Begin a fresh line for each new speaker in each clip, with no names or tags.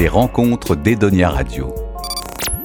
Les rencontres d'Edonia Radio.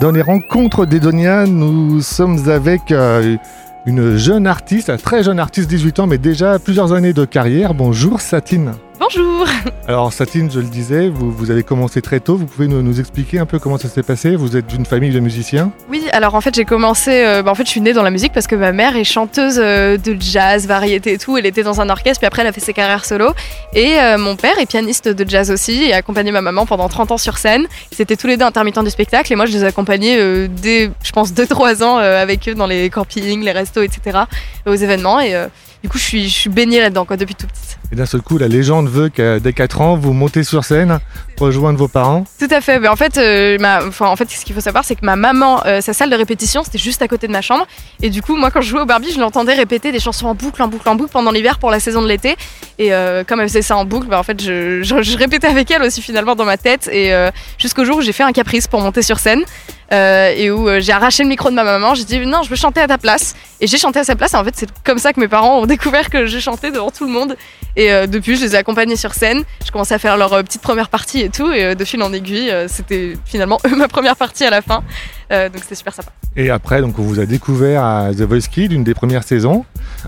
Dans les rencontres d'Edonia, nous sommes avec euh, une jeune artiste, un très jeune artiste, 18 ans, mais déjà plusieurs années de carrière. Bonjour Satine.
Bonjour
Alors Satine, je le disais, vous, vous avez commencé très tôt. Vous pouvez nous, nous expliquer un peu comment ça s'est passé? Vous êtes d'une famille de musiciens?
Oui, alors en fait j'ai commencé, euh, bah, en fait je suis née dans la musique parce que ma mère est chanteuse euh, de jazz, variété et tout. Elle était dans un orchestre, puis après elle a fait ses carrières solo. Et euh, mon père est pianiste de jazz aussi et a accompagné ma maman pendant 30 ans sur scène. C'était tous les deux intermittents du spectacle et moi je les accompagnais dès, je pense, 2-3 ans avec eux dans les campings, les restos, etc. aux événements. Et du coup je suis, je suis baignée là-dedans quoi, depuis toute petite.
Et d'un seul coup, la légende veut que dès 4 ans, vous montez sur scène, rejoindre vos parents.
Tout à fait. Mais en fait, euh, en fait, ce qu'il faut savoir, c'est que ma maman, euh, sa salle de répétition, c'était juste à côté de ma chambre. Et du coup, moi, quand je jouais au Barbie, je l'entendais répéter des chansons en boucle, en boucle, en boucle pendant l'hiver pour la saison de l'été. Et euh, comme elle faisait ça en boucle, bah, en fait, je, je- répétais avec elle aussi finalement dans ma tête. Et euh, jusqu'au jour où j'ai fait un caprice pour monter sur scène. et où j'ai arraché le micro de ma maman, j'ai dit non, je veux chanter à ta place. Et j'ai chanté à sa place. Et en fait, c'est comme ça que mes parents ont découvert que je chantais devant tout le monde. Et depuis, je les ai accompagnés sur scène. Je commençais à faire leur petite première partie et tout. Et euh, de fil en aiguille, euh, c'était finalement ma première partie à la fin. Euh, donc c'était super sympa.
Et après, donc, on vous a découvert à The Voice Kids, une des premières saisons.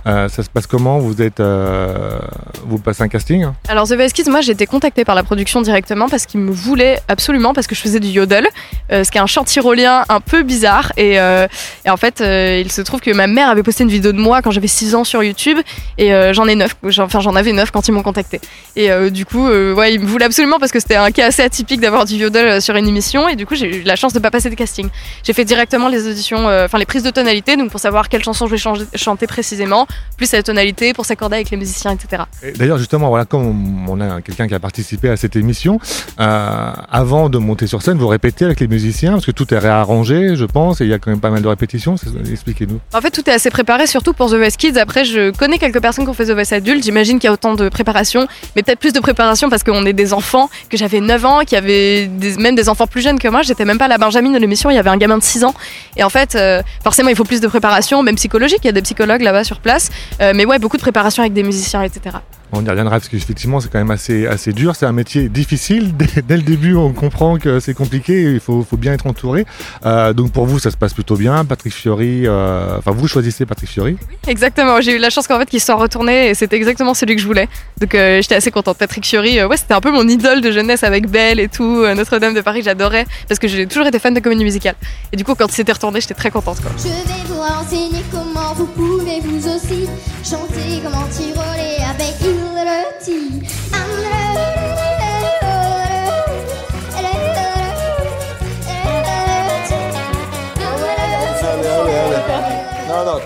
Euh, ça se passe comment? Vous êtes, euh, vous passez un casting
Alors The Voice Kids, moi j'ai été contactée par la production directement parce qu'ils me voulaient absolument parce que je faisais du yodel, ce qui est un chant tyrolien un peu bizarre. Et, et en fait, il se trouve que ma mère avait posté une vidéo de moi quand j'avais 6 ans sur YouTube et j'en ai 9, enfin j'en avais 9 quand ils m'ont contacté. Et du coup, ouais, ils me voulaient absolument parce que c'était un cas assez atypique d'avoir du yodel sur une émission et du coup j'ai eu la chance de pas passer de casting. J'ai fait directement les auditions, euh, enfin les prises de tonalité, donc pour savoir quelle chanson je vais changer- chanter précisément, plus la tonalité pour s'accorder avec les musiciens, etc.
Et D'ailleurs, justement, voilà, comme on a quelqu'un qui a participé à cette émission, euh, avant de monter sur scène, vous répétez avec les musiciens, parce que tout est réarrangé, je pense, et il y a quand même pas mal de répétitions. Expliquez-nous.
En fait, tout est assez préparé, surtout pour The Voice Kids. Après, je connais quelques personnes qui ont fait The Voice Adulte. J'imagine qu'il y a autant de préparation, mais peut-être plus de préparation parce qu'on est des enfants, que j'avais 9 ans, qu'il y avait des- même des enfants plus jeunes que moi. J'étais même pas la Benjamin de l'émission, il y avait un gamin de 6 ans. Et en fait, euh, forcément, il faut plus de préparation, même psychologique. Il y a des psychologues là-bas sur place. Euh, mais ouais, beaucoup de préparation avec des musiciens, etc.
On y reviendra, parce qu'effectivement, c'est quand même assez, assez dur. C'est un métier difficile. Dès, dès le début, on comprend que c'est compliqué, il faut, faut bien être entouré. Euh, donc pour vous, ça se passe plutôt bien. Patrick Fiori, euh, enfin, vous choisissez Patrick Fiori.
Exactement, j'ai eu la chance qu'en fait qu'il soit retourné et c'était exactement celui que je voulais. Donc euh, j'étais assez contente. Patrick Fiori, euh, ouais, c'était un peu mon idole de jeunesse avec Belle et tout, euh, Notre-Dame de Paris, j'adorais parce que j'ai toujours été fan de comédie musicale. Et du coup, quand il s'était retourné, j'étais très contente. Quoi.
Je vais vous renseigner comment vous pouvez vous aussi chanter comment tiroler avec Hilary.
Allez, allez, allez. Non, non,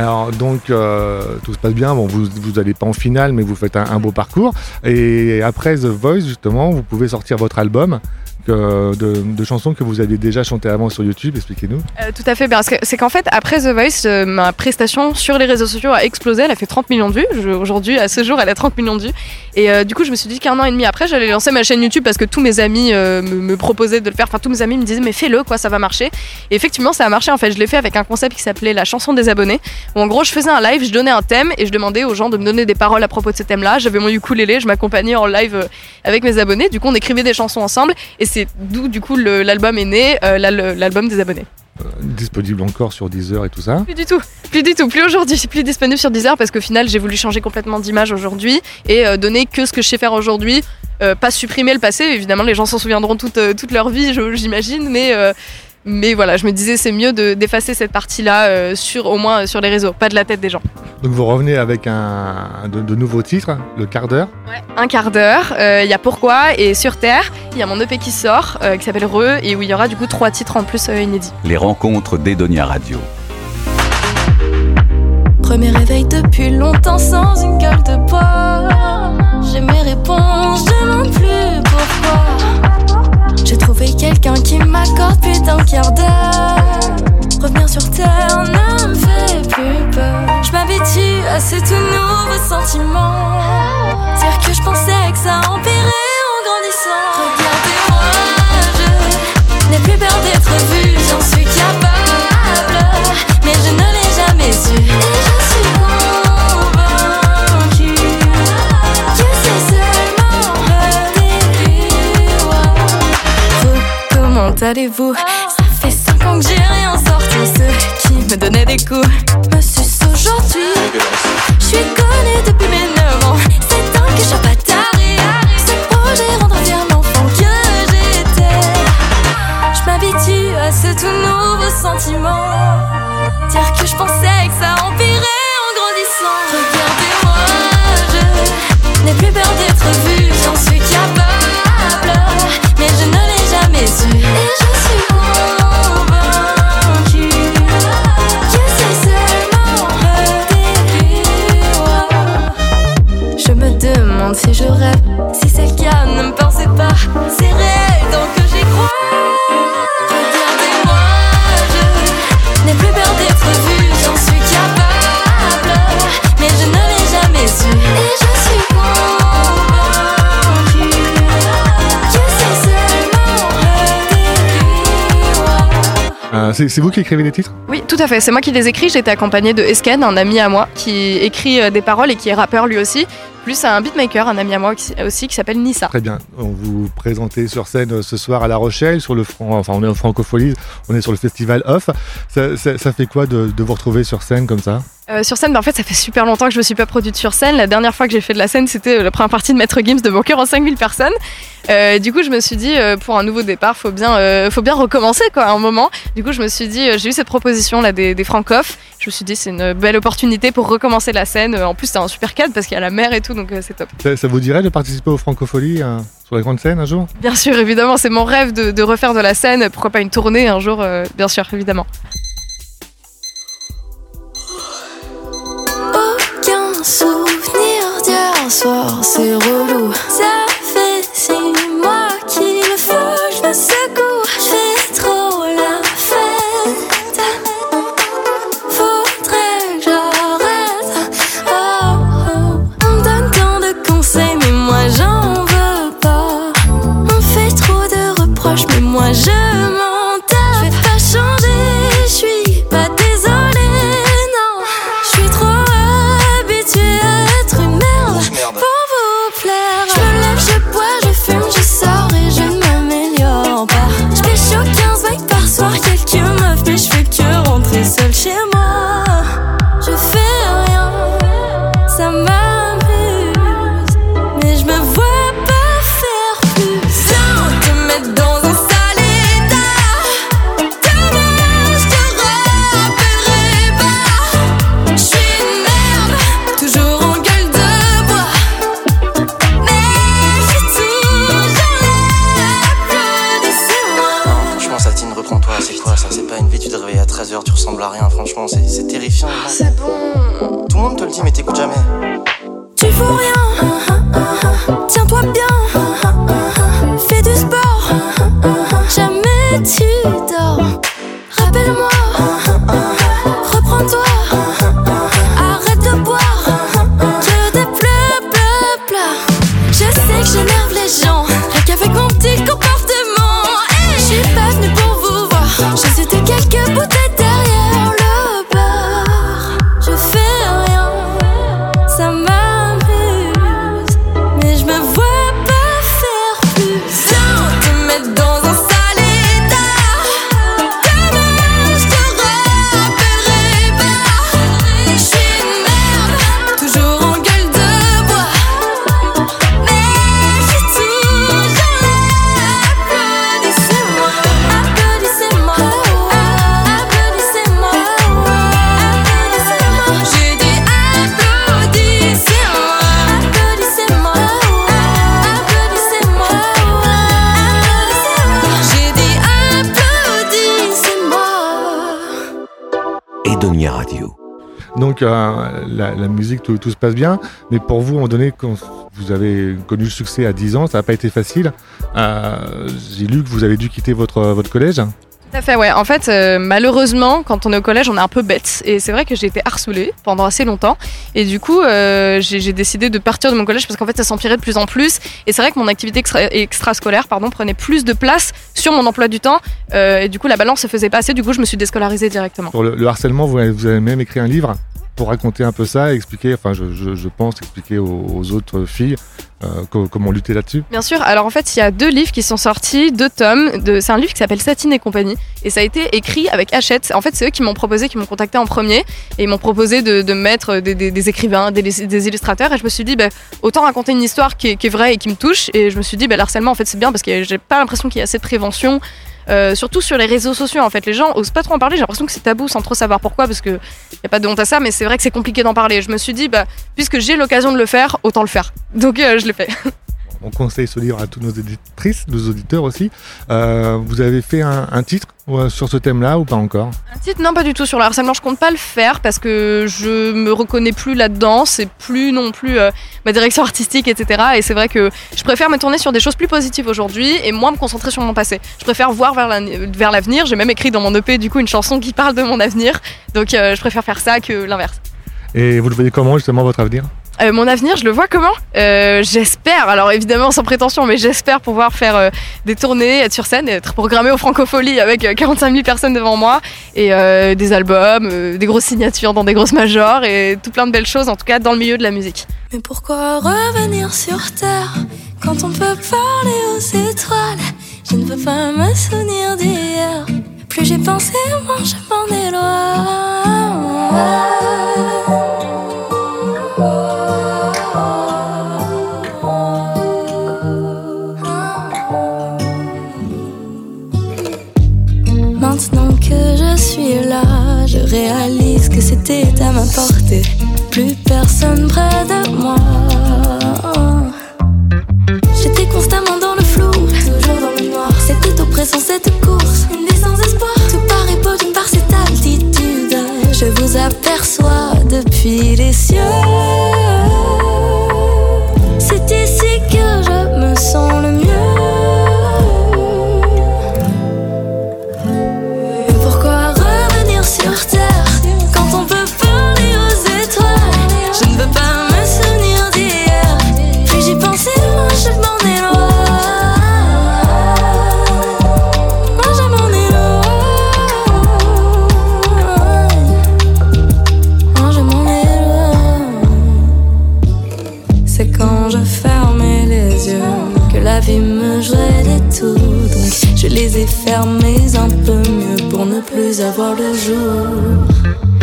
Alors donc euh, tout se passe bien. Bon, vous vous allez pas en finale, mais vous faites un beau parcours. Et après The Voice, justement, vous pouvez sortir votre album de, chansons que vous aviez déjà chantées avant sur YouTube. Expliquez-nous.
Euh, tout à fait, c'est qu'en fait, après The Voice, euh, ma prestation sur les réseaux sociaux a explosé. Elle a fait 30 millions de vues. Aujourd'hui, à ce jour, elle a 30 millions de vues. Et euh, du coup, je me suis dit qu'un an et demi après, j'allais lancer ma chaîne YouTube parce que tous mes amis me, proposaient de le faire. Enfin, tous mes amis me disaient, mais fais-le, quoi, ça va marcher. Et effectivement, ça a marché. En fait, je l'ai fait avec un concept qui s'appelait la chanson des abonnés. Où en gros, je faisais un live, je donnais un thème et je demandais aux gens de me donner des paroles à propos de ce thème-là. J'avais mon ukulélé, je m'accompagnais en live avec mes abonnés. Du coup, on écrivait des chansons ensemble. Et c'est d'où, du coup, l'album est né, euh, l'al- l'album des abonnés.
Euh, disponible encore sur Deezer et tout ça.
Plus du tout, plus du tout, plus aujourd'hui, plus disponible sur Deezer parce qu'au final j'ai voulu changer complètement d'image aujourd'hui et euh, donner que ce que je sais faire aujourd'hui, Euh, pas supprimer le passé, évidemment les gens s'en souviendront toute, euh, toute leur vie j'imagine, mais, mais voilà, je me disais c'est mieux de- d'effacer cette partie-là sur, au moins sur les réseaux, pas de la tête des gens.
Donc vous revenez avec un de, de nouveaux titres, le quart d'heure.
Un quart d'heure, euh, il y a Pourquoi et Sur Terre, il y a mon EP qui sort euh, qui s'appelle Re et où il y aura du coup trois titres en plus euh, inédits.
Les rencontres d'Edonia Radio.
Premier réveil depuis longtemps sans une gueule de bois. J'ai mes réponses, je demande plus pourquoi? J'ai trouvé quelqu'un qui m'accorde plus d'un quart d'heure. Revenir sur C'est tout nouveau sentiment. Dire que je pensais que ça empirait en grandissant. Regardez-moi, je n'ai plus peur d'être vue, j'en suis capable. Mais je ne l'ai jamais su. Et je suis convaincue que c'est seulement le début. Comment allez-vous? Ça fait 5 ans que j'ai rien sorti. Ceux qui me donnaient des coups rêve, si c'est le cas, ne me pensez pas. C'est réel, donc j'y crois. Regardez-moi, je n'ai plus peur d'être vue, j'en suis capable. Mais je ne l'ai jamais su. Et je suis convaincue que c'est seulement le début.
Euh, c'est vous qui écrivez les titres?
Oui, tout à fait. C'est moi qui les écris. J'ai été accompagnée de Esken, un ami à moi, qui écrit euh, des paroles et qui est rappeur lui aussi. Plus un beatmaker, un ami à moi aussi, qui s'appelle Nissa.
Très bien. On vous présentez sur scène euh, ce soir à La Rochelle, sur le franc, enfin on est en francophonie, on est sur le festival Off. Ça, ça- ça fait quoi de, de vous retrouver sur scène comme ça?
Euh, sur scène, bah, en fait, ça fait super longtemps que je me suis pas produite sur scène. La dernière fois que j'ai fait de la scène, c'était euh, la première partie de Maître Gims de Mon cœur en 5000 personnes. Euh, du coup, je me suis dit, euh, pour un nouveau départ, faut bien, faut bien recommencer quoi, à un moment. Du coup, je me suis dit, j'ai eu cette proposition là des, des. Je me suis dit, c'est une belle opportunité pour recommencer la scène. En plus, c'est un super cadre parce qu'il y a la mer et tout, donc euh, c'est top.
ça, ça vous dirait de participer aux francopholies euh, sur la grande scène un jour?
Bien sûr, évidemment, c'est mon rêve de, de refaire de la scène. Pourquoi pas une tournée un jour, euh, bien sûr, évidemment.
Aucun souvenir d'hier soir, c'est relou. Ça
C'est terrifiant.
Donc euh, la, musique, tout, se passe bien, mais pour vous, à un moment donné, quand vous avez connu le succès à 10 ans, ça n'a pas été facile. Euh, J'ai lu que vous avez dû quitter votre collège.
Tout fait, ouais. En fait, euh, malheureusement, quand on est au collège, on est un peu bête. Et c'est vrai que j'ai été harcelée pendant assez longtemps. Et du coup, euh, j'ai décidé de partir de mon collège parce qu'en fait, ça s'empirait de plus en plus. Et c'est vrai que mon activité extra- extrascolaire pardon, prenait plus de place sur mon emploi du temps. Euh, et du coup, la balance se faisait pas assez. Du coup, je me suis déscolarisée directement.
Le, le harcèlement, vous avez même écrit un livre. Pour raconter un peu ça expliquer, enfin je, je- pense expliquer aux, autres filles euh, co- comment lutter là-dessus.
Bien sûr. Alors en fait, il y a deux livres qui sont sortis, deux tomes. De... C'est un livre qui s'appelle Satine et compagnie. Et ça a été écrit avec Hachette. En fait, c'est eux qui m'ont proposé, qui m'ont contacté en premier. Et ils m'ont proposé de, mettre des, des- écrivains, des, des illustrateurs. Et je me suis dit, bah, autant raconter une histoire qui est, vraie et qui me touche. Et je me suis dit, bah, l'harcèlement, en fait, c'est bien parce que j'ai pas l'impression qu'il y a assez de prévention. Euh, surtout sur les réseaux sociaux, en fait, les gens osent pas trop en parler. J'ai l'impression que c'est tabou sans trop savoir pourquoi, parce que y a pas de honte à ça, mais c'est vrai que c'est compliqué d'en parler. Je me suis dit, bah, puisque j'ai l'occasion de le faire, autant le faire. Donc euh, je l'ai fait.
On conseille ce livre à toutes nos éditrices, nos auditeurs aussi. Euh, vous avez fait un, un titre euh, sur ce thème-là ou pas encore?
Un titre, non, pas du tout. Sur le harcèlement, je compte pas le faire parce que je me reconnais plus là-dedans. C'est plus non plus euh, ma direction artistique, etc. Et c'est vrai que je préfère me tourner sur des choses plus positives aujourd'hui et moins me concentrer sur mon passé. Je préfère voir vers la- vers l'avenir. J'ai même écrit dans mon EP, du coup, une chanson qui parle de mon avenir. Donc, euh, je préfère faire ça que l'inverse.
Et vous le voyez comment justement votre avenir?
Euh, mon avenir, je le vois comment Euh, J'espère, alors évidemment sans prétention, mais j'espère pouvoir faire euh, des tournées, être sur scène, être programmé au Francofolie avec euh, 45 000 personnes devant moi et euh, des albums, euh, des grosses signatures dans des grosses majors et tout plein de belles choses, en tout cas dans le milieu de la musique.
Mais pourquoi revenir sur Terre quand on peut parler aux étoiles? Je ne peux pas me souvenir d'hier. Plus j'ai pensé, moins je m'en éloigne. Plus personne près de moi. J'étais constamment dans le flou, toujours dans le noir. C'était au présent cette course, une vie sans espoir. Tout paraît beau d'une part cette altitude. Je vous aperçois depuis les cieux. Je fermais les yeux que la vie me jouait des tours. Je les ai fermés un peu mieux pour ne plus avoir le jour.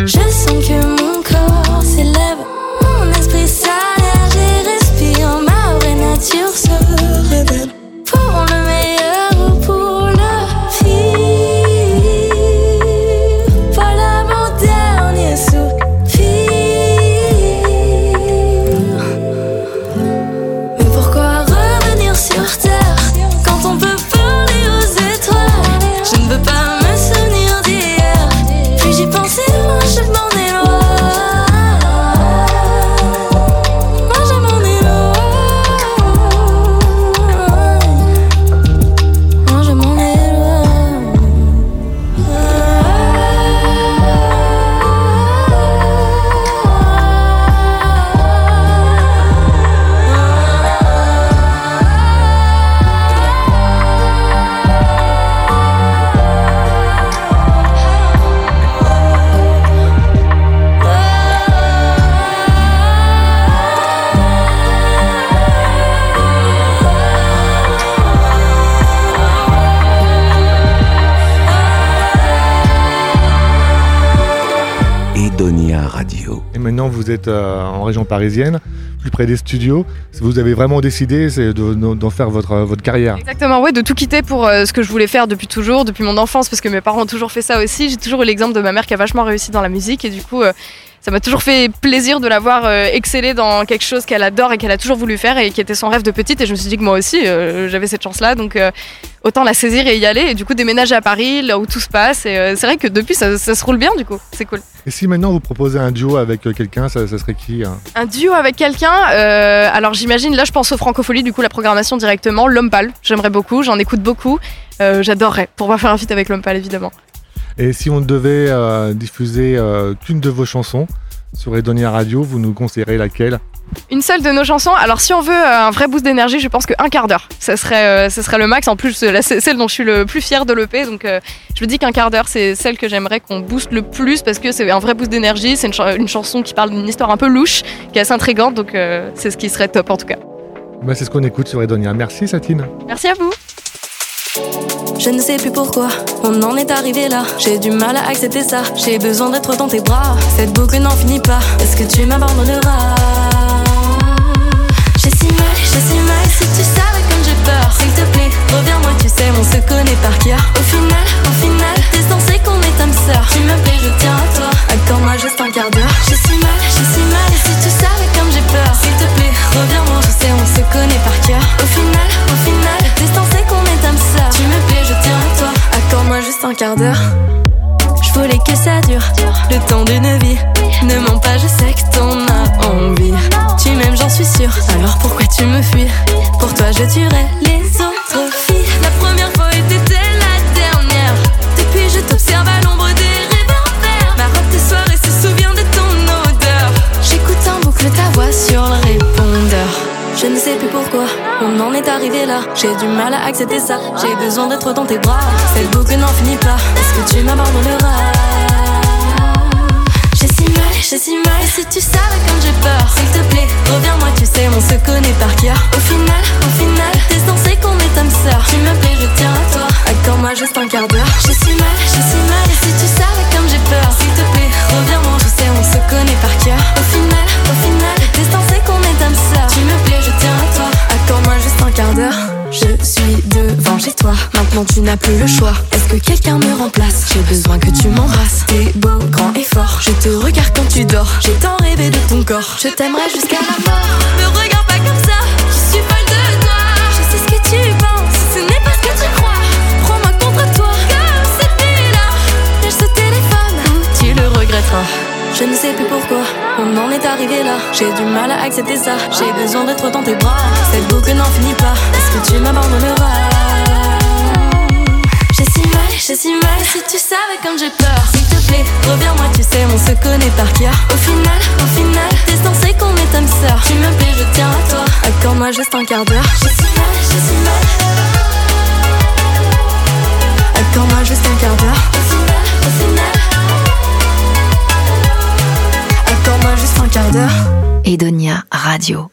Je sens que mon corps s'élève, mon esprit s'allège et respire. Ma vraie nature se
vous êtes euh, en région parisienne, plus près des studios. Vous avez vraiment décidé c'est de- de- d'en faire votre, votre carrière.
Exactement, ouais, de tout quitter pour euh, ce que je voulais faire depuis toujours, depuis mon enfance, parce que mes parents ont toujours fait ça aussi. J'ai toujours eu l'exemple de ma mère qui a vachement réussi dans la musique et du coup, euh, ça m'a toujours fait plaisir de la voir euh, exceller dans quelque chose qu'elle adore et qu'elle a toujours voulu faire et qui était son rêve de petite. Et je me suis dit que moi aussi, euh, j'avais cette chance-là, donc euh, autant la saisir et y aller. Et du coup, déménager à Paris, là où tout se passe. Et c'est vrai que depuis, ça, ça se roule bien, du coup, c'est cool.
Et si maintenant vous proposez un duo avec quelqu'un, ça, ça serait qui hein?
Un duo avec quelqu'un, alors j'imagine, là je pense aux francopholies, du coup la programmation directement, L'Homme Pâle, j'aimerais beaucoup, j'en écoute beaucoup, j'adorerais pouvoir faire un feat avec L'Homme Pâle évidemment.
Et si on devait euh, diffuser euh, qu'une de vos chansons sur Edonia Radio, vous nous conseillerez laquelle?
Une seule de nos chansons. Alors, si on veut euh, un vrai boost d'énergie, je pense qu'un quart d'heure, ça serait, euh, ça serait le max. En plus, c'est celle dont je suis le plus fier de l'EP. Donc, je me dis qu'un quart d'heure, c'est celle que j'aimerais qu'on booste le plus parce que c'est un vrai boost d'énergie. C'est une, cha- une chanson qui parle d'une histoire un peu louche, qui est assez intrigante. Donc, c'est ce qui serait top en tout cas.
Bah, c'est ce qu'on écoute sur Edonia. Merci Satine.
Merci à vous.
Je ne sais plus pourquoi on en est arrivé là. J'ai du mal à accepter ça. J'ai besoin d'être dans tes bras. Cette boucle n'en finit pas. Est-ce que tu m'abandonneras? J'ai si mal, j'ai si mal. Si tu savais J'ai du mal à accepter ça. J'ai besoin d'être dans tes bras. Cette boucle n'en finit pas. Est-ce que tu m'abandonneras? J'ai si mal, j'ai si mal. Si tu savais comme j'ai peur, s'il te plaît, reviens-moi. Tu sais, on se connaît par cœur. Au final, au final, t'es censé qu'on est âme sœur. Tu me plais, je tiens à toi. Accorde-moi juste un quart d'heure. J'ai si mal, j'ai si mal. Et si tu savais comme j'ai peur, Maintenant, tu n'as plus le choix. Est-ce que quelqu'un me remplace? J'ai besoin que tu m'embrasses. T'es beau, grand et fort. Je te regarde quand tu dors. J'ai tant rêvé de ton corps. Je t'aimerai jusqu'à la mort. Me regarde pas comme ça. Je suis folle de toi. Je sais ce que tu penses. Ce n'est pas ce que tu crois. Prends-moi contre toi. Comme cette nuit-là. Lâche ce téléphone. Ou tu le regretteras. Je ne sais plus pourquoi on en est arrivé là. J'ai du mal à accepter ça. J'ai besoin d'être dans tes bras. Cette boucle n'en finit pas. Est-ce que tu m'abandonneras? J'ai si mal. Si tu savais comme j'ai peur, s'il te plaît, reviens-moi. Tu sais, on se connaît par cœur. Au final, au final, t'es censé qu'on est âme sœur. Tu me plais, je tiens à toi. Accorde-moi juste un quart d'heure. J'ai si mal, j'ai si mal. Accorde-moi juste un quart d'heure. Au final, au final. Accorde-moi juste un quart d'heure.
Edonia Radio.